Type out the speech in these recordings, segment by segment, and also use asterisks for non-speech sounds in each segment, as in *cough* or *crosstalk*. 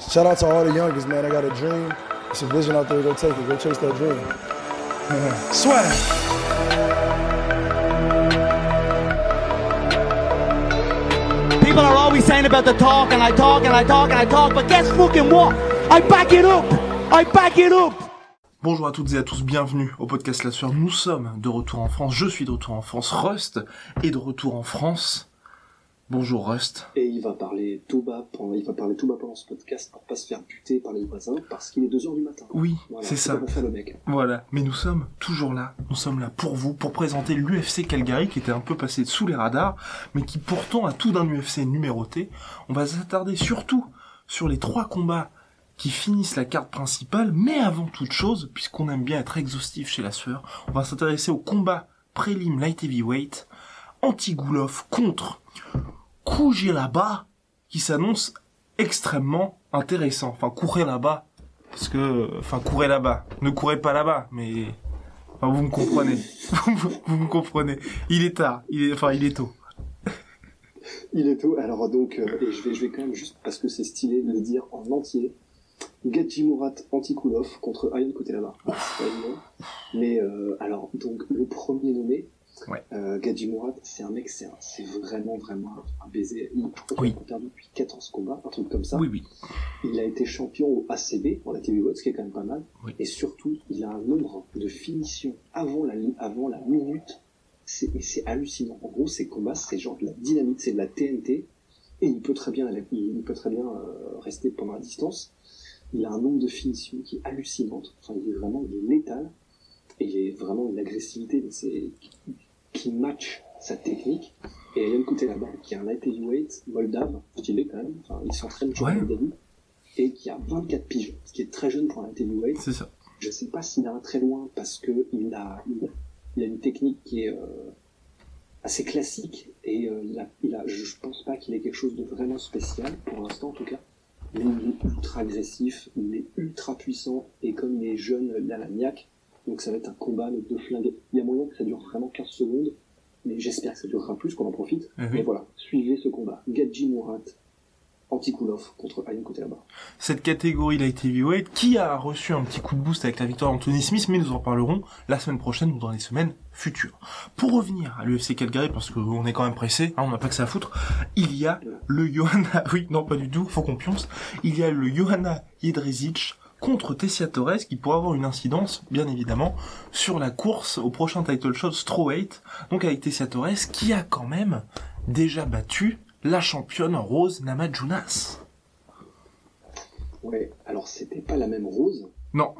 Shout out to all the youngest, man. I got a dream. It's a vision out there. Go take it. Go chase that dream. *laughs* Swag. People are always saying about the talk, and I talk, and I talk, and I talk, but guess fucking what? I back it up! I back it up! Bonjour à toutes et à tous, bienvenue au podcast La Sueur. Nous sommes de retour en France, je suis de retour en France, Rust est de retour en France. Bonjour Rust. Et il va parler tout bas pendant, il va parler tout bas pendant ce podcast pour pas se faire buter par les voisins parce qu'il est 2h du matin. Oui, Voilà, c'est ça. faire le mec. Voilà, mais nous sommes toujours là, nous sommes là pour vous, pour présenter l'UFC Calgary qui était un peu passé sous les radars, mais qui pourtant a tout d'un UFC numéroté. On va s'attarder surtout sur les trois combats qui finissent la carte principale, mais avant toute chose, puisqu'on aime bien être exhaustif chez la sueur, on va s'intéresser au combat prélim light heavyweight, Antigoulov contre Kujilaba, qui s'annonce extrêmement intéressant. Enfin, courez là-bas, parce que, enfin, courez là-bas. Ne courez pas là-bas, mais, enfin, vous me comprenez. *laughs* vous me comprenez. Il est tard. Il est, enfin, il est tôt. *laughs* Il est tôt. Alors donc, euh, et je vais, je vais quand même juste parce que c'est stylé de le dire en entier. Gadji Murat Antikulov contre Ayan évident. Mais euh, alors donc le premier nommé, Ouais. euh, Gadji c'est un mec, c'est un- c'est vraiment vraiment un baiser. Il, Oui. a perdu depuis 14 combats, un truc comme ça. Oui, oui. Il a été champion au ACB, en la TV ce qui est quand même pas mal. Oui. Et surtout, il a un nombre de finitions avant la, li- avant la minute. C'est, et c'est hallucinant. En gros, ces combats, c'est genre de la dynamite, c'est de la TNT. Et il peut très bien, il, il peut très bien euh, rester pendant la distance. Il a un nombre de finitions qui est hallucinante. Enfin, il est vraiment, il est létal. Et il est vraiment une agressivité, mais c'est, qui match sa technique. Et Yann là-bas, qui est un light heavyweight moldave, stylé quand même. Enfin, il s'entraîne toujours Ouais. Moldavie. Et qui a 24 piges, ce qui est très jeune pour un light heavyweight. C'est ça. Je sais pas s'il ira très loin parce que il a, il a, il a une technique qui est euh, assez classique et euh, il a, il a, je pense pas qu'il ait quelque chose de vraiment spécial pour l'instant en tout cas. Mais il est ultra agressif, il est ultra puissant et comme il est jeune, il a la niaque. Donc ça va être un combat de deux flingues. Il y a moyen que ça dure vraiment 15 secondes, mais j'espère que ça durera plus, qu'on en profite. Oui. Mais voilà, suivez ce combat. Gadji Murat, Antikulov contre Ayan Kotelaba. Cette catégorie light heavyweight qui a reçu un petit coup de boost avec la victoire d'Anthony Smith, mais nous en parlerons la semaine prochaine ou dans les semaines futures. Pour revenir à l'UFC Calgary, parce qu'on est quand même pressé, hein, on n'a pas que ça à foutre, il y a le Johanna, *laughs* oui, non pas du tout, faut qu'on pionce, il y a le Johanna Jedrzejczyk contre Tessia Torres qui pourrait avoir une incidence, bien évidemment, sur la course au prochain title shot strawweight, donc avec Tessia Torres qui a quand même déjà battu la championne Rose Namajunas. Ouais, alors c'était pas la même rose, Non,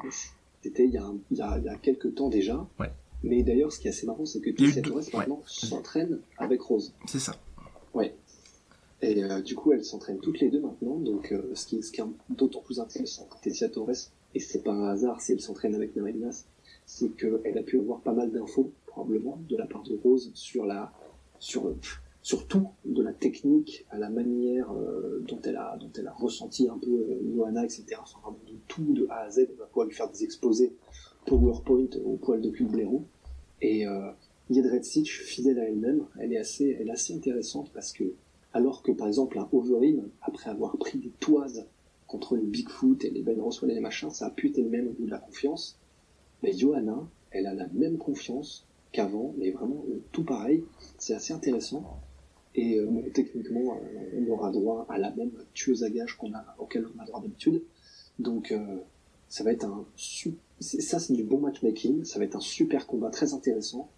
C'était il y, a y a, y a quelques temps déjà. Ouais. Mais d'ailleurs, ce qui est assez marrant, c'est que Tessia Torres maintenant s'entraîne avec Rose. c'est ça. Ouais. Et euh, du coup, elles s'entraînent toutes les deux maintenant. Donc, euh, ce qui, ce qui est d'autant plus intéressant pour Tessia Torres, et c'est pas un hasard si elle s'entraîne avec Namajunas, c'est qu'elle a pu avoir pas mal d'infos, probablement, de la part de Rose sur la, sur, sur tout, de la technique à la manière euh, dont elle a, dont elle a ressenti un peu Johanna, etc. Enfin, vraiment de tout, de A à Z, elle va pouvoir lui faire des exposés PowerPoint au poil de cul de blaireau. Et euh, Jedrzejczyk, fidèle à elle-même, elle est assez, elle est assez intéressante parce que, alors que par exemple un Overeem, après avoir pris des toises contre les Bigfoot et les Ben Rosswell et les machins, ça a pu être elle-même au bout de la confiance. Mais Johanna, elle a la même confiance qu'avant, mais vraiment euh, tout pareil. C'est assez intéressant. Et euh, techniquement, euh, on aura droit à la même tueuse à gages qu'on a, auquel on a droit d'habitude. Donc, ça va être un ça c'est du bon matchmaking. Ça va être un super combat très intéressant.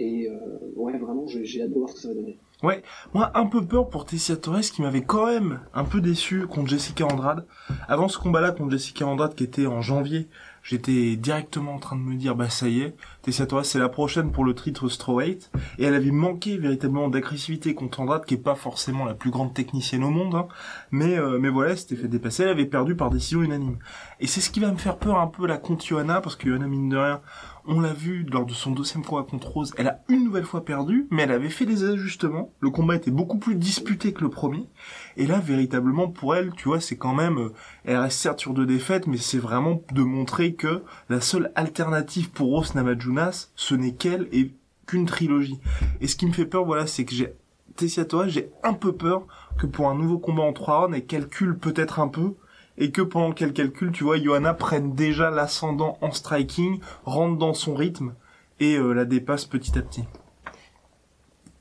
Et ouais, vraiment, j'ai hâte de voir ce que ça va donner. Ouais, moi un peu peur pour Tessia Torres qui m'avait quand même un peu déçu contre Jessica Andrade. Avant ce combat-là contre Jessica Andrade qui était en janvier, j'étais directement en train de me dire bah ça y est, Tessia Torres c'est la prochaine pour le titre strawweight et elle avait manqué véritablement d'agressivité contre Andrade qui est pas forcément la plus grande technicienne au monde hein. mais euh, mais voilà, c'était fait dépasser, elle avait perdu par décision unanime. Et c'est ce qui va me faire peur un peu la contre Johanna parce que Johanna mine de rien, on l'a vu lors de son deuxième combat contre Rose, elle a une nouvelle fois perdu, mais elle avait fait des ajustements. Le combat était beaucoup plus disputé que le premier. Et là, véritablement, pour elle, tu vois, c'est quand même, euh, elle reste certes sur deux défaites, mais c'est vraiment de montrer que la seule alternative pour Rose Namajunas, ce n'est qu'elle et qu'une trilogie. Et ce qui me fait peur, voilà, c'est que j'ai, Tessia Torres, j'ai un peu peur que pour un nouveau combat en trois rounds, elle calcule peut-être un peu, et que pendant qu'elle calcule, tu vois, Johanna prenne déjà l'ascendant en striking, rentre dans son rythme et euh, la dépasse petit à petit.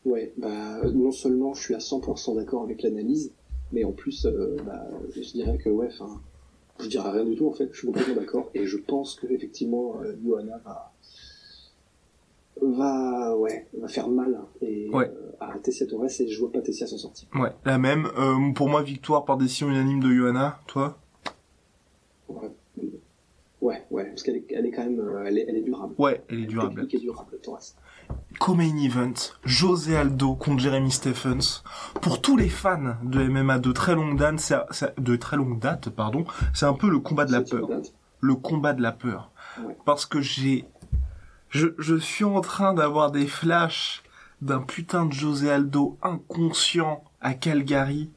Ouais, bah non seulement je suis à 100% d'accord avec l'analyse, mais en plus, euh, bah, je dirais que ouais, enfin, je dirais rien du tout en fait. Je suis complètement d'accord et je pense que effectivement, euh, Johanna va va ouais va faire mal et Ouais. euh, à Tessia Torres et je vois pas Tessia s'en sortir. Ouais, la même. Euh, pour moi, victoire par décision unanime de Johanna. Toi? Ouais, ouais, parce qu'elle est, elle est quand même, euh, elle est, elle est durable. Ouais, elle est durable. Torres. Co-main event, José Aldo contre Jeremy Stephens. Pour tous les fans de MMA de très longue date, c'est, c'est- de très longue date, pardon, c'est un peu le combat de la peur. le combat de la peur. Ouais. Parce que j'ai, je, je suis en train d'avoir des flashs d'un putain de José Aldo inconscient à Calgary.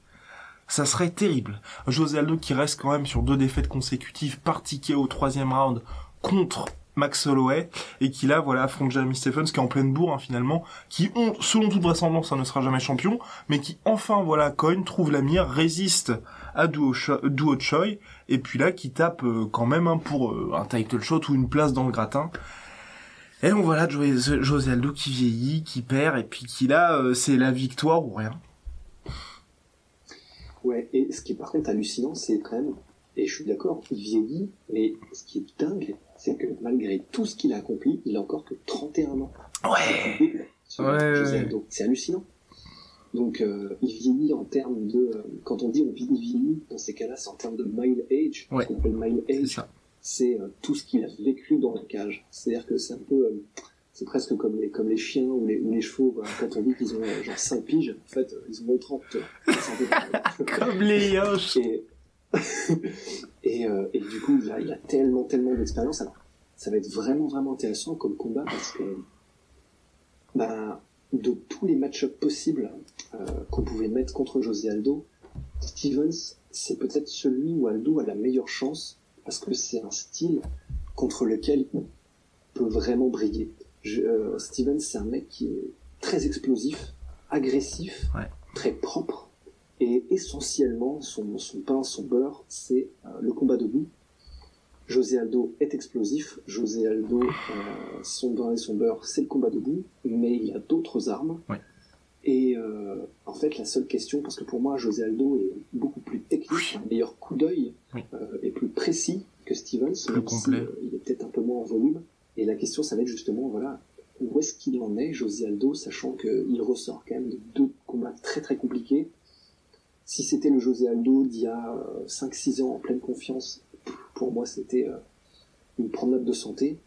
Ça serait terrible. José Aldo qui reste quand même sur deux défaites consécutives par ticket au troisième round contre Max Holloway et qui là voilà affronte Jeremy Stephens qui est en pleine bourre hein, finalement qui ont selon toute vraisemblance ça ne sera jamais champion mais qui enfin voilà cogne trouve la mire résiste à Duo, Cho- Duo Choi et puis là qui tape euh, quand même hein, pour euh, un title shot ou une place dans le gratin et donc voilà José Aldo qui vieillit qui perd et puis qui là euh, c'est la victoire ou rien Ouais, et ce qui est par contre hallucinant, c'est quand même, et je suis d'accord, il vieillit, mais ce qui est dingue, c'est que malgré tout ce qu'il a accompli, il a encore que 31 ans. ouais Ouais, ouais. Aldo. C'est hallucinant. Donc, euh, il vieillit en termes de, euh, quand on dit on vieillit, il vieillit, dans ces cas-là, c'est en termes de mile age. Ouais. Ce qu'on appelle mile age, c'est euh, tout ce qu'il a vécu dans la cage. C'est-à-dire que c'est un peu, euh, c'est presque comme les, comme les chiens ou les, ou les chevaux, voilà. quand on dit qu'ils ont euh, genre 5 piges, en fait, euh, ils en ont 30. tu vois. C'est un peu pareil. *laughs* comme les yoches Et, *laughs* et, euh, et du coup, il a, il a tellement, tellement d'expérience. Alors, ça va être vraiment, vraiment intéressant comme combat parce que, bah, de tous les match-ups possibles euh, qu'on pouvait mettre contre José Aldo, Stevens, c'est peut-être celui où Aldo a la meilleure chance parce que c'est un style contre lequel il peut vraiment briller. Je, euh, Stevens, c'est un mec qui est très explosif, agressif, Ouais. très propre. Et essentiellement, son, son pain, son beurre, c'est euh, le combat debout. José Aldo est explosif. José Aldo, euh, son pain et son beurre, c'est le combat debout. Mais il a d'autres armes. Ouais. Et euh, en fait, la seule question, parce que pour moi, José Aldo est beaucoup plus technique, un meilleur coup d'œil Oui. euh, et plus précis que Stevens, Plus même si, complet. euh, il est peut-être un peu moins en volume. Et la question, ça va être justement, voilà, où est-ce qu'il en est, José Aldo, sachant qu'il ressort quand même de deux combats très très compliqués. Si c'était le José Aldo d'il y a euh, 5-6 ans en pleine confiance, pour moi c'était euh, une promenade de santé.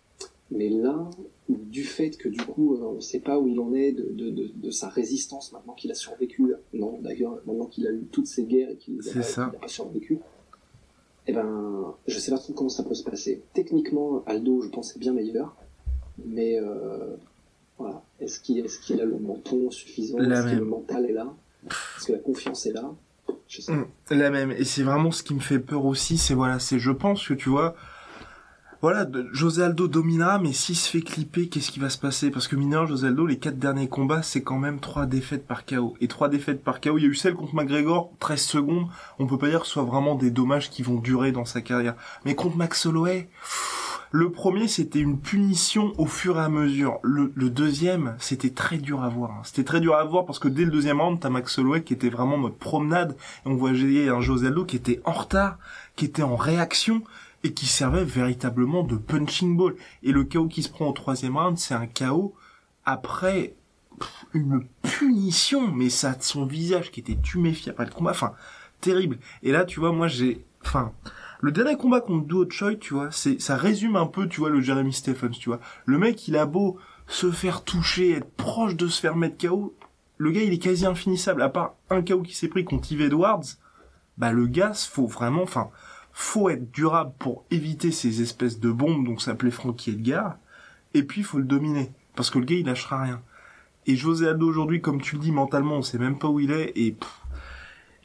Mais là, du fait que du coup euh, on ne sait pas où il en est de, de, de, de sa résistance maintenant qu'il a survécu, non d'ailleurs maintenant qu'il a eu toutes ces guerres et qu'il n'a pas survécu, eh ben je sais pas trop comment ça peut se passer. Techniquement Aldo je pense est bien meilleur, mais euh, voilà, est-ce qu'il est qu'il a le menton suffisant, est-ce que le mental est là, est-ce que la confiance est là, je sais pas. Mm, La même. Et c'est vraiment ce qui me fait peur aussi, c'est voilà, c'est je pense que tu vois, voilà, José Aldo dominera, mais s'il se fait clipper, qu'est-ce qui va se passer? Parce que mineur, José Aldo, les quatre derniers combats, c'est quand même trois défaites par KO. Et trois défaites par KO, il y a eu celle contre McGregor, 13 secondes, on peut pas dire que ce soit vraiment des dommages qui vont durer dans sa carrière. Mais contre Max Holloway, le premier, c'était une punition au fur et à mesure. Le, le deuxième, c'était très dur à voir. hein. C'était très dur à voir parce que dès le deuxième round, t'as Max Holloway qui était vraiment en mode promenade. Et on voyait un José Aldo qui était en retard, qui était en réaction et qui servait véritablement de punching ball. Et le KO qui se prend au troisième round, c'est un KO après une punition, mais ça, son visage qui était tuméfié après le combat, enfin, terrible. Et là, tu vois, moi, j'ai, enfin, le dernier combat contre Duo Choi, tu vois, c'est, ça résume un peu, tu vois, le Jeremy Stephens, tu vois. Le mec, il a beau se faire toucher, être proche de se faire mettre KO, le gars, il est quasi infinissable. À part un KO qui s'est pris contre Yves Edwards, bah, le gars, faut vraiment, enfin, faut être durable pour éviter ces espèces de bombes, donc ça s'appelait Frankie Edgar, et puis faut le dominer, parce que le gars, il lâchera rien. Et José Aldo aujourd'hui, comme tu le dis, mentalement, on sait même pas où il est, et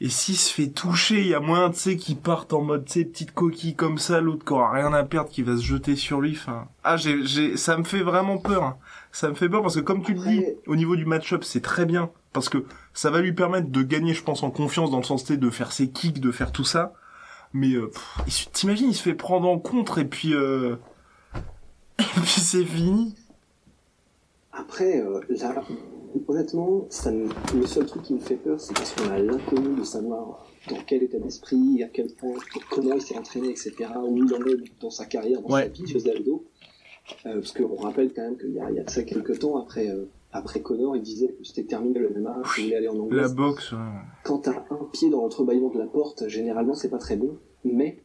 et s'il se fait toucher, il y a moyen, tu sais, qu'il parte en mode, tu sais, petite coquille comme ça, l'autre qui aura rien à perdre, qui va se jeter sur lui. Enfin, ah, j'ai, j'ai, ça me fait vraiment peur. Hein. Ça me fait peur parce que comme tu le dis, au niveau du match-up, c'est très bien parce que ça va lui permettre de gagner, je pense, en confiance dans le sens de faire ses kicks, de faire tout ça. Mais euh, t'imagines, il se fait prendre en contre et puis euh... *laughs* et puis c'est fini. Après, euh, là, honnêtement, ça le seul truc qui me fait peur, c'est parce qu'on a l'inconnu de savoir dans quel état d'esprit, à quel point, comment il s'est entraîné, etc., où il en est dans sa carrière, dans sa vie, José Aldo. Euh, parce qu'on rappelle quand même qu'il y y a de ça quelques temps, après, euh, après Connor, il disait que c'était terminé le MMA, qu'il voulait aller en Angleterre. La boxe, ouais. Quand t'as un pied dans l'entrebâillement de la porte, généralement, c'est pas très bon. Mais,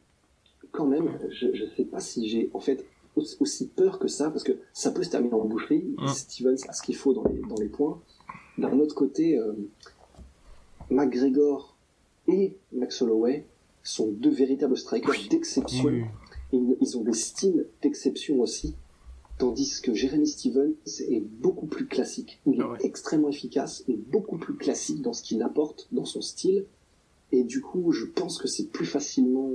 quand même, je, je sais pas si j'ai, en fait, aussi peur que ça, parce que ça peut se terminer en boucherie. Mm. Stevens a ce qu'il faut dans les, dans les points. D'un autre côté, euh, McGregor et Max Holloway sont deux véritables strikers d'exception. Ils, ont des styles d'exception aussi. Tandis que Jeremy Stevens est beaucoup plus classique. Il est ah extrêmement efficace et beaucoup plus classique dans ce qu'il apporte, dans son style. Et du coup, je pense que c'est plus facilement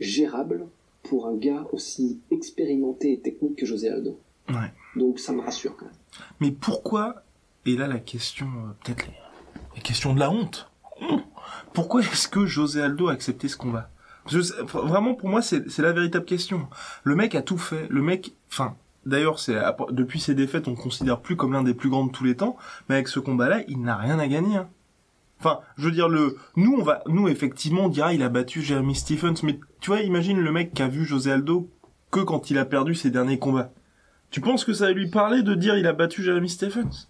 gérable pour un gars aussi expérimenté et technique que José Aldo. Ouais. Donc ça me rassure quand même. Mais pourquoi, et là la question, euh, peut-être la question de la honte, pourquoi est-ce que José Aldo a accepté ce combat? Vraiment pour moi c'est la véritable question. Le mec a tout fait, le mec, enfin D'ailleurs, c'est depuis ses défaites, on considère plus comme l'un des plus grands de tous les temps. Mais avec ce combat-là, il n'a rien à gagner. Hein. Enfin, je veux dire le, nous on va, nous effectivement on dira il a battu Jeremy Stephens, mais tu vois, imagine le mec qui a vu José Aldo que quand il a perdu ses derniers combats. Tu penses que ça va lui parler de dire il a battu Jeremy Stephens?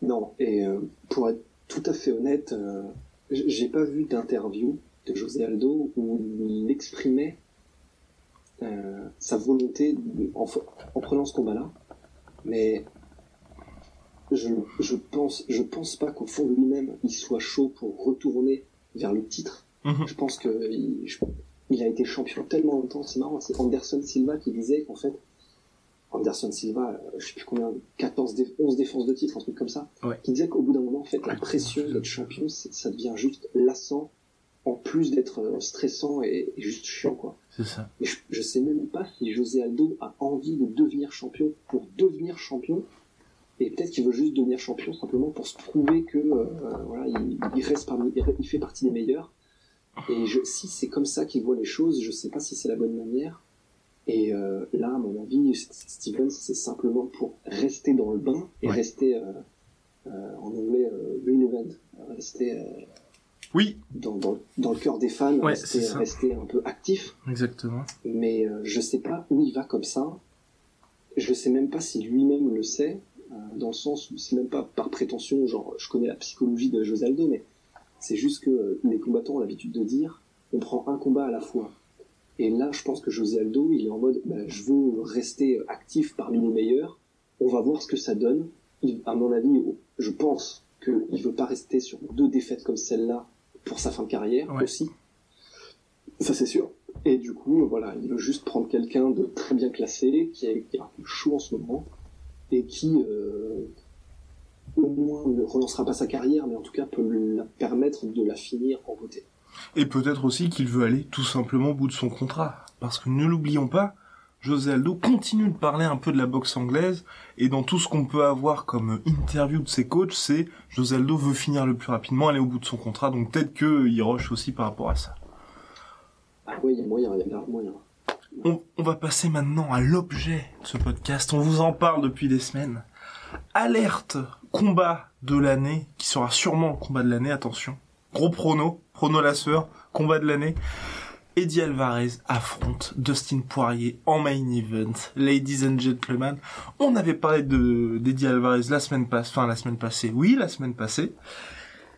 Non, et euh, pour être tout à fait honnête, euh, j'ai pas vu d'interview de José Aldo où il exprimait euh, sa volonté en, en prenant ce combat-là, mais je, je pense, je pense pas qu'au fond de lui-même, il soit chaud pour retourner vers le titre. Mhm. Je pense que il, il, a été champion tellement longtemps. C'est marrant, c'est Anderson Silva qui disait qu'en fait, Anderson Silva, euh, je sais plus combien, 14, 11 défenses de titre, un truc comme ça, qui disait qu'au bout d'un moment, en fait, la pression d'être champion, ça devient juste lassant, en plus d'être euh, stressant et, juste chiant, quoi. C'est ça. je, je sais même pas si José Aldo a envie de devenir champion pour devenir champion et peut-être qu'il veut juste devenir champion simplement pour se prouver que euh, voilà, il, reste parmi, il fait partie des meilleurs. Et je, si c'est comme ça qu'il voit les choses, je sais pas si c'est la bonne manière. Et euh, là, à mon avis, Stevens, c'est simplement pour rester dans le bain et rester euh, en anglais relevant, rester oui. dans, dans, dans, le cœur des fans, ouais, rester, rester un peu actif. Exactement. Mais je sais pas où il va comme ça. Je sais même pas si lui-même le sait. Euh, dans le sens où c'est même pas par prétention, genre je connais la psychologie de José Aldo, mais c'est juste que euh, les combattants ont l'habitude de dire on prend un combat à la fois. Et là, je pense que José Aldo, il est en mode bah, je veux rester actif parmi les meilleurs, on va voir ce que ça donne. Il, à mon avis, je pense qu'il veut pas rester sur deux défaites comme celle-là pour sa fin de carrière aussi. Ça c'est sûr. Et du coup, voilà, il veut juste prendre quelqu'un de très bien classé, qui est, qui est un peu chaud en ce moment, et qui euh, au moins ne relancera pas sa carrière, mais en tout cas peut lui permettre de la finir en beauté. Et peut-être aussi qu'il veut aller tout simplement au bout de son contrat. Parce que ne l'oublions pas, José Aldo continue de parler un peu de la boxe anglaise, et dans tout ce qu'on peut avoir comme interview de ses coachs, c'est José Aldo veut finir le plus rapidement, aller au bout de son contrat, donc peut-être qu'il rush aussi par rapport à ça. Ah oui, il y a moyen, il y a moyen on, va passer maintenant à l'objet de ce podcast. On vous en parle depuis des semaines. Alerte combat de l'année, qui sera sûrement le combat de l'année, attention. Gros prono, prono lasseur, combat de l'année. Eddie Alvarez affronte Dustin Poirier en main event. Ladies and gentlemen, on avait parlé de d'Eddie Alvarez la semaine passée, enfin la semaine passée, oui, la semaine passée.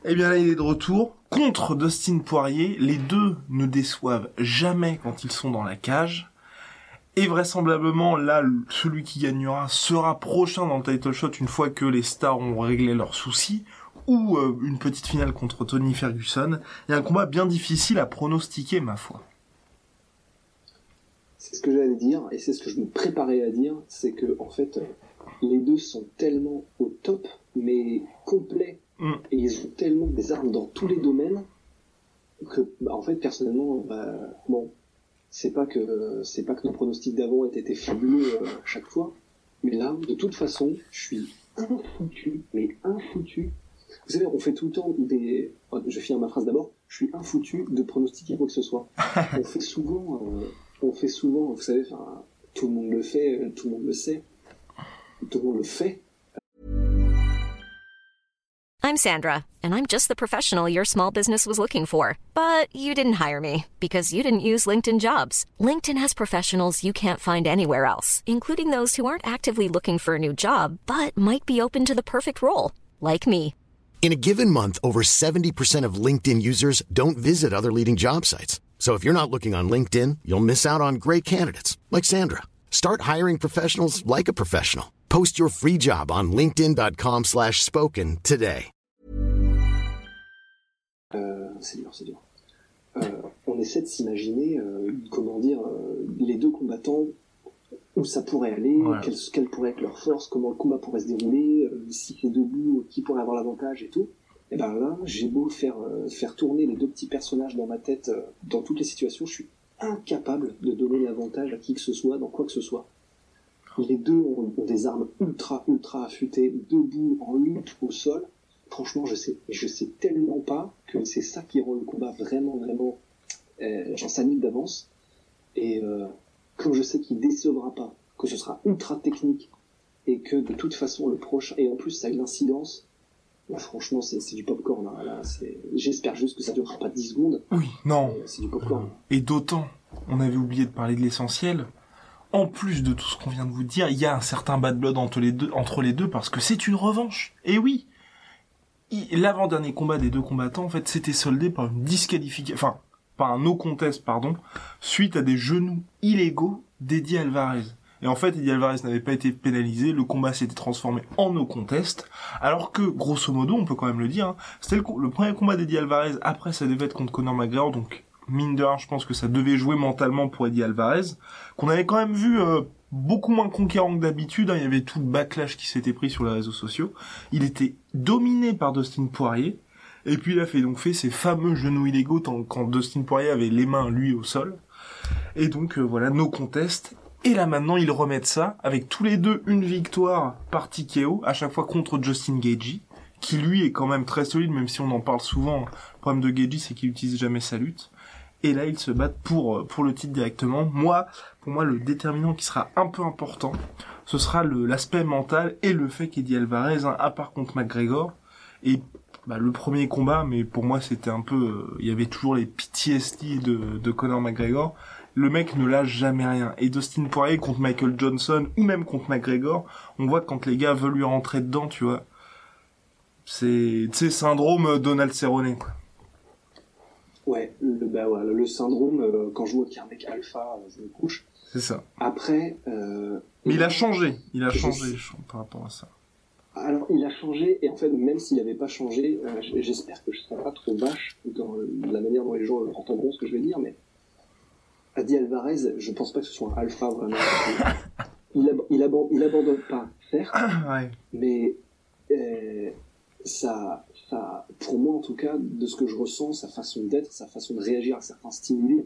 Eh bien là, il est de retour contre Dustin Poirier, les deux ne déçoivent jamais quand ils sont dans la cage. Et vraisemblablement, là, celui qui gagnera sera prochain dans le title shot une fois que les stars ont réglé leurs soucis, ou euh, une petite finale contre Tony Ferguson. Il y a un combat bien difficile à pronostiquer, ma foi. C'est ce que j'allais dire, et c'est ce que je me préparais à dire, c'est que, en fait, les deux sont tellement au top, mais complets, Mm. et ils ont tellement des armes dans tous les domaines, que, bah, en fait, personnellement, bah, bon, c'est pas que, c'est pas que nos pronostics d'avant aient été fabuleux euh, à chaque fois, mais là, de toute façon, je suis infoutu, mais infoutu. Vous savez, on fait tout le temps des, je vais finir ma phrase d'abord, je suis infoutu de pronostiquer quoi que ce soit. *laughs* on fait souvent, euh, on fait souvent, vous savez, tout le monde le fait, tout le monde le sait, tout le monde le fait, I'm Sandra, and I'm just the professional your small business was looking for. But you didn't hire me because you didn't use LinkedIn jobs. LinkedIn has professionals you can't find anywhere else, including those who aren't actively looking for a new job but might be open to the perfect role, like me. In a given month, over 70% of LinkedIn users don't visit other leading job sites. So if you're not looking on LinkedIn, you'll miss out on great candidates like Sandra. Start hiring professionals like a professional. Post your free job on linkedin.com/spoken slash spoken today. Euh, c'est dur, c'est dur. Euh, on essaie de s'imaginer, euh, comment dire, euh, les deux combattants, où ça pourrait aller, Ouais. quelle, quelle pourrait être leur force, comment le combat pourrait se dérouler, euh, si c'est debout, qui pourrait avoir l'avantage et tout. Et ben là, j'ai beau faire, euh, faire tourner les deux petits personnages dans ma tête, euh, dans toutes les situations, je suis incapable de donner l'avantage à qui que ce soit, dans quoi que ce soit. Les deux ont, ont des armes ultra, ultra affûtées, debout, en lutte, au sol. Franchement, je sais, je sais tellement pas que c'est ça qui rend le combat vraiment, vraiment, euh, j'en s'annule d'avance. Et euh, comme je sais qu'il décevra pas, que ce sera ultra technique, et que de toute façon le prochain, et en plus ça a une incidence, bah, franchement c'est c'est du popcorn. Hein, là, J'espère juste que ça durera pas 10 secondes, Oui, non. mais c'est du popcorn. Et d'autant, on avait oublié de parler de l'essentiel. En plus de tout ce qu'on vient de vous dire, il y a un certain bad blood entre les deux, entre les deux parce que c'est une revanche. Et oui, l'avant-dernier combat des deux combattants, en fait, s'était soldé par une disqualification, enfin, un no contest, pardon, suite à des genoux illégaux d'Eddie Alvarez. Et en fait, Eddie Alvarez n'avait pas été pénalisé, le combat s'était transformé en no contest, alors que, grosso modo, on peut quand même le dire, hein, c'était le premier combat d'Eddie Alvarez après sa défaite contre Conor McGregor, donc mine de rien, je pense que ça devait jouer mentalement pour Eddie Alvarez, qu'on avait quand même vu euh, beaucoup moins conquérant que d'habitude, hein, il y avait tout le backlash qui s'était pris sur les réseaux sociaux, il était dominé par Dustin Poirier, et puis il a fait donc fait ses fameux genoux illégaux quand Dustin Poirier avait les mains lui au sol, et donc euh, voilà, no contest, et là maintenant ils remettent ça, avec tous les deux une victoire par TKO, à chaque fois contre Justin Gagey, qui lui est quand même très solide, même si on en parle souvent, le problème de Gagey c'est qu'il utilise jamais sa lutte, et là ils se battent pour euh, pour le titre directement. Moi, pour moi le déterminant qui sera un peu important, ce sera l'aspect mental et le fait qu'Eddie Alvarez, hein, à part contre McGregor, et bah, le premier combat, mais pour moi c'était un peu, euh, il y avait toujours les PTSD de de Conor McGregor. Le mec ne lâche jamais rien. Et Dustin Poirier contre Michael Johnson ou même contre McGregor, on voit que quand les gars veulent lui rentrer dedans, tu vois, c'est, tu sais, syndrome Donald Cerrone. quoi. Ouais, le, bah, voilà, le syndrome, euh, quand je vois qu'il y a un mec alpha, euh, je me couche. C'est ça. Après, euh, Mais il a changé. Il a changé je par rapport à ça. Alors, il a changé, et en fait, même s'il n'avait pas changé, euh, j'espère que je ne serai pas trop vache dans la manière dont les gens entendront ce que je vais dire, mais Adi Alvarez, je pense pas que ce soit un alpha vraiment. *laughs* il, ab- il, aban- il abandonne pas, certes, *coughs* ouais. mais euh, ça, ça, pour moi en tout cas, de ce que je ressens, sa façon d'être, sa façon de réagir à certains stimuli,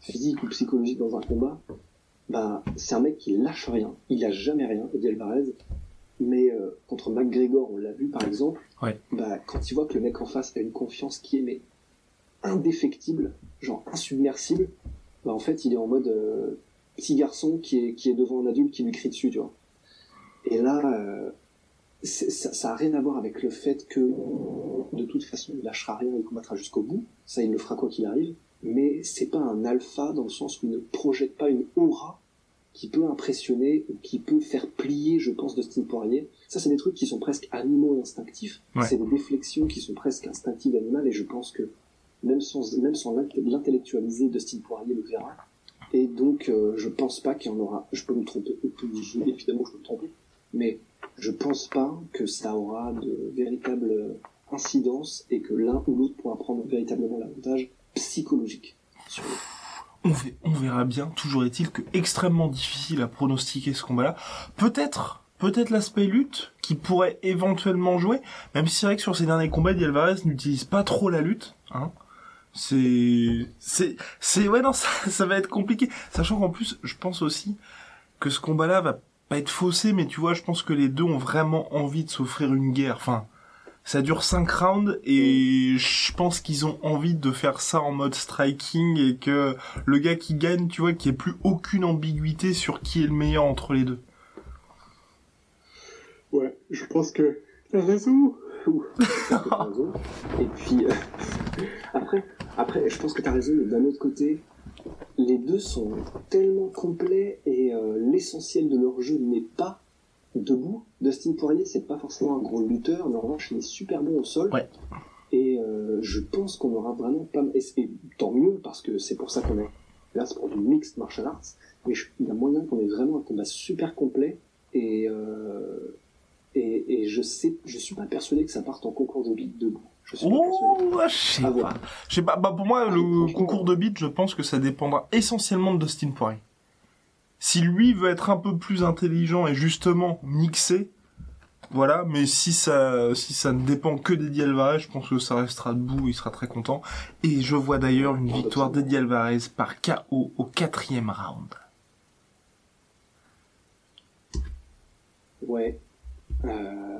physiques ou psychologiques dans un combat, bah, c'est un mec qui lâche rien. Il lâche jamais rien, Eddie Alvarez. Mais euh, contre McGregor, on l'a vu par exemple, Ouais. bah, quand il voit que le mec en face a une confiance qui est mais, indéfectible, genre insubmersible, bah, en fait il est en mode euh, petit garçon qui est, qui est devant un adulte qui lui crie dessus, tu vois. Et là, euh, ça, ça a rien à voir avec le fait que de toute façon il lâchera rien, il combattra jusqu'au bout, ça il le fera quoi qu'il arrive, mais c'est pas un alpha dans le sens où il ne projette pas une aura qui peut impressionner, qui peut faire plier, je pense, Dustin Poirier. Ça, c'est des trucs qui sont presque animaux et instinctifs. Ouais. C'est des déflexions qui sont presque instinctives animales, et je pense que même sans, même sans l'int- l'intellectualiser, Dustin Poirier le verra. Et donc, euh, je pense pas qu'il y en aura. Je peux me tromper, évidemment, je peux me tromper, mais je pense pas que ça aura de véritable euh, incidence et que l'un ou l'autre pourra prendre véritablement l'avantage psychologique sur. On, ve- on verra bien. Toujours est-il que extrêmement difficile à pronostiquer ce combat-là. Peut-être, peut-être l'aspect lutte qui pourrait éventuellement jouer. Même si c'est vrai que sur ces derniers combats, Eddie Alvarez n'utilise pas trop la lutte. Hein. C'est, c'est, c'est, ouais non, ça, ça va être compliqué. Sachant qu'en plus, je pense aussi que ce combat-là va pas être faussé, mais tu vois, je pense que les deux ont vraiment envie de s'offrir une guerre. Enfin, ça dure 5 rounds et je pense qu'ils ont envie de faire ça en mode striking et que le gars qui gagne, tu vois, qu'il n'y ait plus aucune ambiguïté sur qui est le meilleur entre les deux. Ouais, je pense que t'as raison. *laughs* Raison. *laughs* Et puis euh, après, après, je pense que t'as raison. Mais d'un autre côté, les deux sont tellement complets et euh, l'essentiel de leur jeu n'est pas debout. Dustin Poirier, c'est pas forcément un gros lutteur, mais en revanche, il est super bon au sol. Ouais. Et euh, je pense qu'on aura vraiment pas. Et, et tant mieux parce que c'est pour ça qu'on est là, c'est pour du mixed martial arts. Mais je- il y a moyen qu'on ait vraiment un combat super complet et euh, et, et je sais, je suis pas persuadé que ça parte en concours de beat debout. Je suis. Oh, je sais pas. Je sais pas. Bah pour moi, Ah, le concours de beat, je pense que ça dépendra essentiellement de Dustin Poirier. Si lui veut être un peu plus intelligent et justement mixé, voilà. Mais si ça, si ça ne dépend que d'Eddie Alvarez, je pense que ça restera debout. Il sera très content. Et je vois d'ailleurs une victoire d'Eddie Alvarez par KO au quatrième round. Ouais. Euh,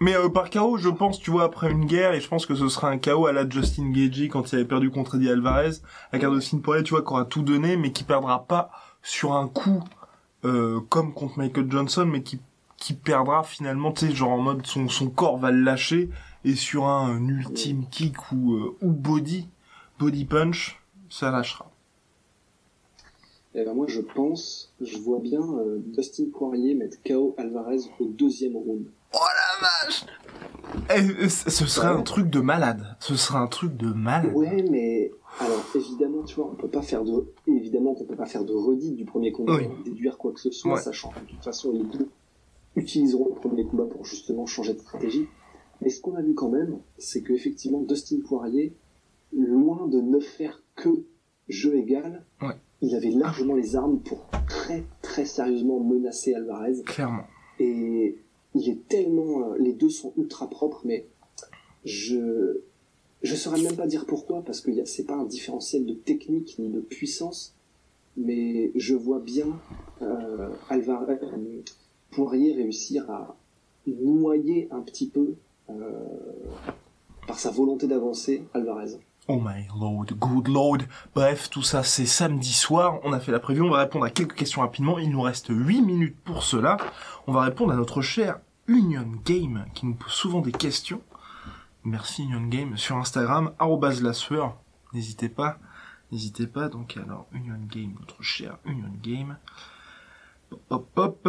Mais euh, par KO, je pense, tu vois, après une guerre, et je pense que ce sera un KO à la Justin Gagey quand il avait perdu contre Eddie Alvarez, un Dustin Poirier, tu vois, qui aura tout donné, mais qui perdra pas sur un coup euh, comme contre Michael Johnson, mais qui qui perdra finalement, tu sais, genre en mode son son corps va le lâcher et sur un, un ultime kick ou euh, ou body body punch, ça lâchera. eh ben moi, je pense, je vois bien euh, Dustin Poirier mettre KO Alvarez au deuxième round. Oh la vache Eh, eh, Ce serait un truc de malade. Ce serait un truc de malade. Ouais, mais alors évidemment, tu vois, on peut pas faire de, évidemment qu'on peut pas faire de redite du premier combat, Oui. déduire quoi que ce soit, Ouais. sachant que de toute façon les deux utiliseront le premier combat pour justement changer de stratégie. Mais ce qu'on a vu quand même, c'est que effectivement Dustin Poirier, loin de ne faire que jeu égal, Ouais. il avait largement les armes pour très très sérieusement menacer Alvarez. Clairement. Et il est tellement, euh, les deux sont ultra propres, mais je je saurais même pas dire pourquoi parce que c'est pas un différentiel de technique ni de puissance, mais je vois bien euh, Alvarez, euh, réussir à noyer un petit peu euh, par sa volonté d'avancer Alvarez. Oh my lord, good lord. Bref, tout ça c'est samedi soir. On a fait la preview. On va répondre à quelques questions rapidement. Il nous reste 8 minutes pour cela. On va répondre à notre cher Union Game qui nous pose souvent des questions. Merci Union Game sur Instagram, sueur. N'hésitez pas. N'hésitez pas. Donc alors, Union Game, notre cher Union Game. Hop, hop, hop.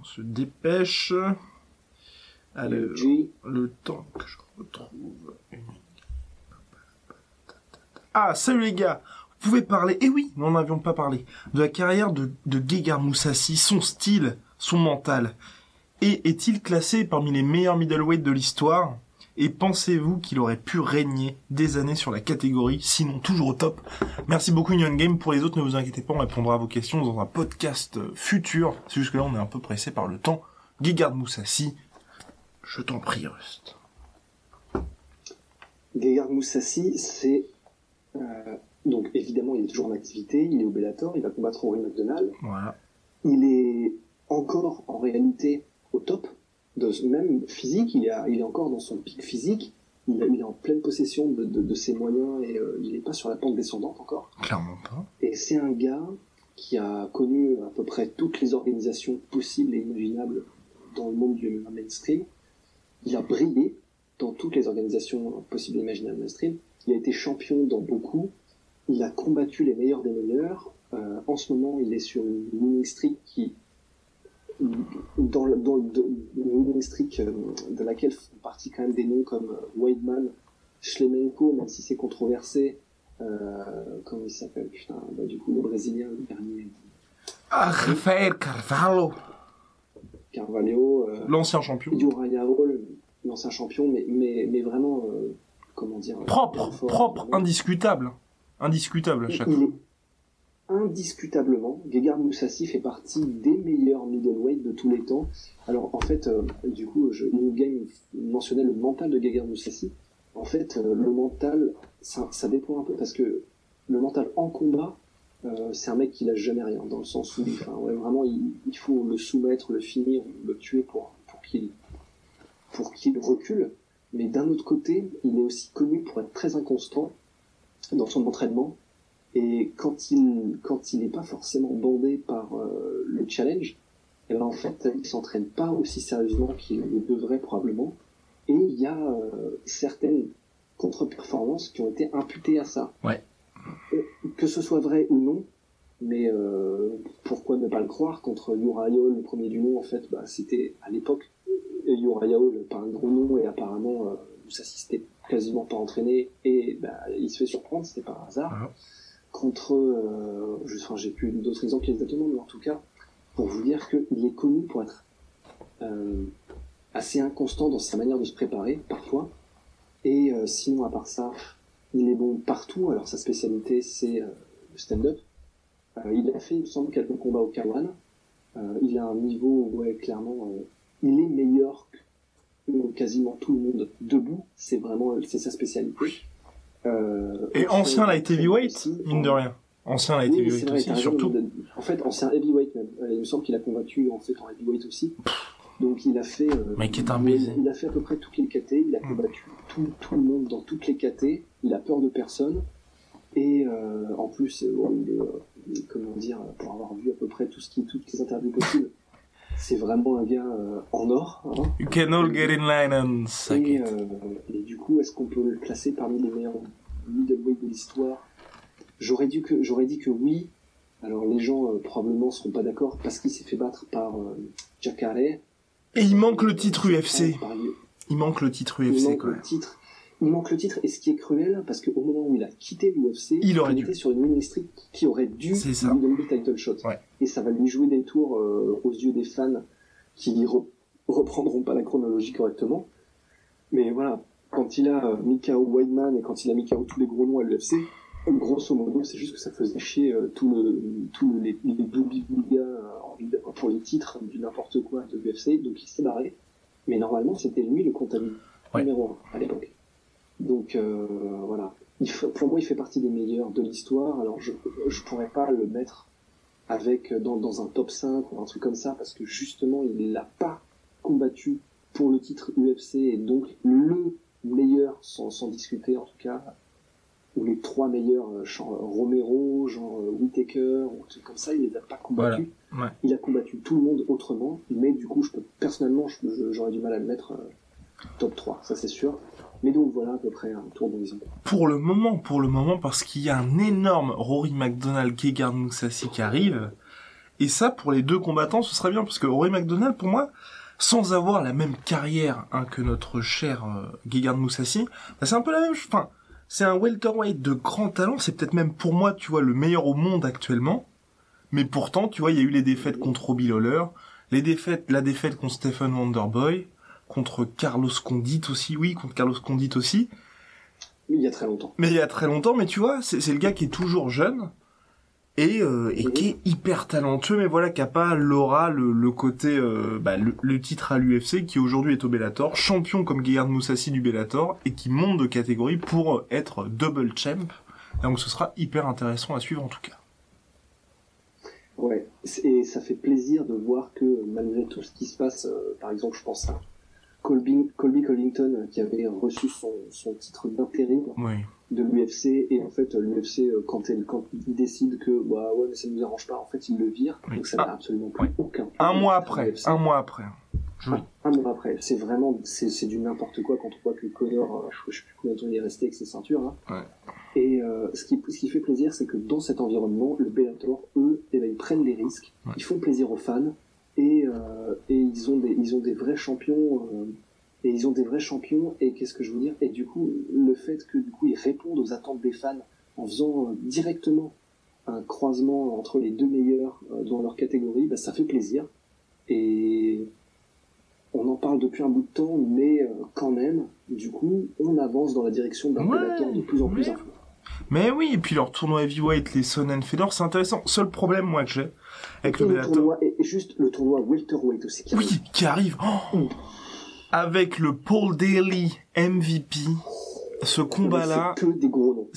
On se dépêche. G, le temps que je retrouve. Ah, salut les gars Vous pouvez parler, eh oui, nous n'en avions pas parlé, de la carrière de, de Gegard Moussassi, son style, son mental. Et est-il classé parmi les meilleurs middleweight de l'histoire? Et pensez-vous qu'il aurait pu régner des années sur la catégorie, sinon toujours au top? Merci beaucoup Union Game. Pour les autres, ne vous inquiétez pas, on répondra à vos questions dans un podcast futur. C'est juste que là, on est un peu pressé par le temps. Gegard Moussassi, je t'en prie, Rust. Gegard Moussassi, c'est euh, donc évidemment il est toujours en activité, il est au Bellator, il va combattre Rory McDonald. Voilà. il est encore en réalité au top de même physique, il est, à- il est encore dans son pic physique, il, est en pleine possession de, de- de ses moyens et euh, il n'est pas sur la pente descendante encore. Clairement pas. Et c'est un gars qui a connu à peu près toutes les organisations possibles et imaginables dans le monde du mainstream. Il a brillé dans toutes les organisations possibles et imaginables mainstream. Il a été champion dans beaucoup. il a combattu les meilleurs des meilleurs. Euh, en ce moment, il est sur une streak qui, dans, le- dans le- de, streak euh, de laquelle font partie quand même des noms comme euh, Weidman, Schlemenko, même si c'est controversé. Euh, comment il s'appelle Putain, bah, du coup, le Brésilien, le dernier, Ah, Rafael Carvalho, Carvalho, euh, l'ancien champion. Uriah Hall, l'ancien champion, mais, mais, mais vraiment, euh, comment dire Propre, fort, propre, vraiment. indiscutable. Indiscutable à chaque Il fois. Indiscutablement, Gegard Moussassi fait partie des meilleurs middleweight de tous les temps. Alors en fait, euh, du coup, je, New Game mentionnait le mental de Gegard Moussassi. En fait, euh, le mental, ça, ça dépend un peu parce que le mental en combat, euh, c'est un mec qui lâche jamais rien, dans le sens où, enfin, ouais, vraiment, il, il faut le soumettre, le finir, le tuer pour, pour qu'il pour qu'il recule. Mais d'un autre côté, il est aussi connu pour être très inconstant dans son entraînement. Et quand il quand il n'est pas forcément bandé par euh, le challenge, eh ben en fait, il s'entraîne pas aussi sérieusement qu'il le devrait probablement. Et il y a euh, certaines contre-performances qui ont été imputées à ça. Ouais. Euh, Que ce soit vrai ou non, mais euh, pourquoi ne pas le croire contre Uriah Hall, le premier du nom, en fait, bah, c'était à l'époque Uriah Hall, pas un gros nom, et apparemment, euh, ça s'était quasiment pas entraîné, et bah, il se fait surprendre, c'était par hasard. Ah. Contre, euh, enfin, j'ai plus d'autres exemples exactement, mais en tout cas, pour vous dire qu'il est connu pour être euh, assez inconstant dans sa manière de se préparer, parfois, et euh, sinon, à part ça, il est bon partout, alors sa spécialité, c'est euh, le stand-up. Il a fait, il me semble, quelques combats au K1. Euh, il a un niveau, ouais, clairement, il est meilleur que quasiment tout le monde debout. C'est vraiment, c'est sa spécialité. Euh, Et ancien light aussi, heavyweight, mine de rien. Ancien light oui, heavyweight vrai, aussi, surtout. de- En fait, ancien heavyweight même. Euh, Il me semble qu'il a combattu en fait en heavyweight aussi. Donc il a fait. euh, Mec est un baiser. Il a fait à peu près toutes les KT. Il a Mm. combattu tout, tout le monde dans toutes les KT. Il a peur de personne. Et euh, en plus, bon, il est, il est, comment dire, pour avoir vu à peu près tout ce qui, toutes les interviews possibles, c'est vraiment un gars euh, en or. Hein. You can all get in line and suck Et, it. euh, et du coup, est-ce qu'on peut le classer parmi les meilleurs middleweight de l'histoire? J'aurais dit que j'aurais dit que oui. Alors les gens euh, probablement seront pas d'accord parce qu'il s'est fait battre par euh, Jacare. Et il manque le titre UFC. Par- Il manque le titre il UFC manque quand le titre. Il manque le titre et ce qui est cruel parce qu'au moment où il a quitté l'UFC, Il aurait dû. était sur une winning streak qui aurait dû lui donner le title shot. Ouais. Et ça va lui jouer des tours euh, aux yeux des fans qui re- reprendront pas la chronologie correctement. Mais voilà, quand il a euh, mis KO Weidman et quand il a mis KO tous les gros noms à l'UFC, grosso modo, c'est juste que ça faisait chier euh, tout le, les, les booby euh, pour les titres du n'importe quoi de l'UFC, donc il s'est barré. Mais normalement, c'était lui le comptable Ouais. numéro un à l'époque. Donc euh, voilà, il pour moi, il fait partie des meilleurs de l'histoire. Alors je je pourrais pas le mettre avec euh, dans, dans un top 5 ou un truc comme ça parce que justement, il l'a pas combattu pour le titre UFC et donc le meilleur sans, sans discuter en tout cas ou les trois meilleurs euh, genre euh, Romero, genre Whitaker ou truc comme ça, il les a pas combattus. Voilà. Ouais. Il a combattu tout le monde autrement, mais du coup, je peux personnellement, j'aurais du mal à le mettre top 3, ça c'est sûr. Mais donc voilà à peu près un tour d'horizon. Pour le moment, pour le moment, parce qu'il y a un énorme Rory McDonald, Gegard Moussassi qui arrive. Et ça, pour les deux combattants, ce serait bien, parce que Rory McDonald, pour moi, sans avoir la même carrière hein, que notre cher euh, Gegard Moussassi, bah, c'est un peu la même. Enfin, c'est un welterweight de grand talent. C'est peut-être même pour moi, tu vois, le meilleur au monde actuellement. Mais pourtant, tu vois, il y a eu les défaites contre Robbie Lawler, les défaites, la défaite contre Stephen Wonderboy, contre Carlos Condit aussi, oui, contre Carlos Condit aussi. Il y a très longtemps. Mais il y a très longtemps, mais tu vois, c'est le gars qui est toujours jeune et, euh, et Mhm. qui est hyper talentueux, mais voilà, qui a pas l'aura, le, le côté, euh, bah, le, le titre à l'UFC, qui aujourd'hui est au Bellator, champion comme Gegard Moussassi du Bellator, et qui monte de catégorie pour être double champ. Donc ce sera hyper intéressant à suivre en tout cas. Ouais, et ça fait plaisir de voir que malgré tout ce qui se passe, euh, par exemple, je pense à Colby, Colby Collington euh, qui avait reçu son, son titre d'intérim Oui. de l'UFC et en fait l'UFC euh, quand, elle, quand il décide que bah ouais mais ça ne nous arrange pas, en fait il le vire, Oui. donc ça Ah. n'a absolument plus Ouais. aucun. Un mois après, un mois après. Un mois après. C'est vraiment, c'est, du n'importe quoi quand on voit que Connor, euh, je, je sais plus combien de temps il est resté avec ses ceintures, là. Ouais. Et euh, ce, qui, ce qui fait plaisir, c'est que dans cet environnement, le Bellator, eux, eh ben, ils prennent des risques, Ouais. ils font plaisir aux fans, et, euh, et ils ont des, ils ont des vrais champions, euh, et ils ont des vrais champions, et qu'est-ce que je veux dire? Et du coup, le fait que du coup ils répondent aux attentes des fans en faisant euh, directement un croisement entre les deux meilleurs euh, dans leur catégorie, bah, ça fait plaisir. Et on en parle depuis un bout de temps, mais euh, quand même, du coup, on avance dans la direction d'un Ouais, de plus en plus ouais. influent. Mais oui, et puis leur tournoi heavyweight, les Sonnen Fedor, c'est intéressant. Seul problème, moi, que j'ai avec Et le le tournoi, et juste le tournoi welterweight aussi. Qui Oui, arrive. qui arrive. Oh Mm. avec le Paul Daly MVP, ce combat-là, C'est que des gros noms.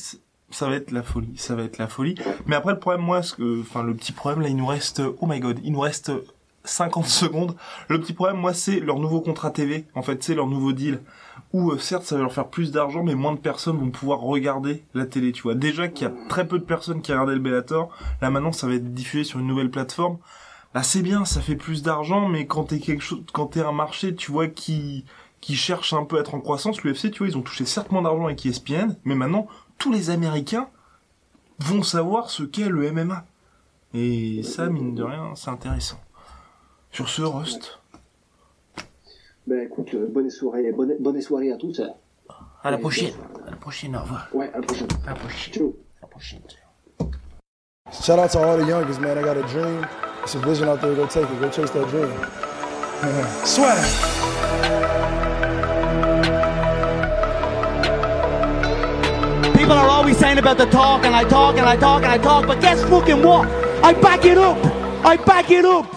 ça va être la folie, ça va être la folie. Mais après, le problème, moi, ce que, enfin, le petit problème, là, il nous reste, oh my god, il nous reste 50 secondes. Le petit problème, moi, c'est leur nouveau contrat TV. En fait, c'est leur nouveau deal. Où, euh, certes, ça va leur faire plus d'argent, mais moins de personnes vont pouvoir regarder la télé, tu vois. Déjà qu'il y a très peu de personnes qui regardaient le Bellator. Là, maintenant, ça va être diffusé sur une nouvelle plateforme. Là, c'est bien, ça fait plus d'argent, mais quand t'es quelque chose, quand t'es un marché, tu vois, qui, qui cherche un peu à être en croissance, l'UFC, tu vois, ils ont touché certes moins d'argent avec ESPN, mais maintenant, tous les Américains vont savoir ce qu'est le MMA. Et ça, mine de rien, c'est intéressant. Sur ce, Rust, Ben écoute, euh, bonne soirée, bonne, bonne soirée à tous. à la prochaine. À la prochaine, au revoir. Ouais, à la prochaine. À la prochaine. Ciao. À la prochaine. Shout out to all the youngest, man. I got a dream. It's a vision out there. Go take it. Go chase that dream. *laughs* Swag! People are always saying about the talk, and I talk, and I talk, and I talk, but guess fucking what? I back it up! I back it up!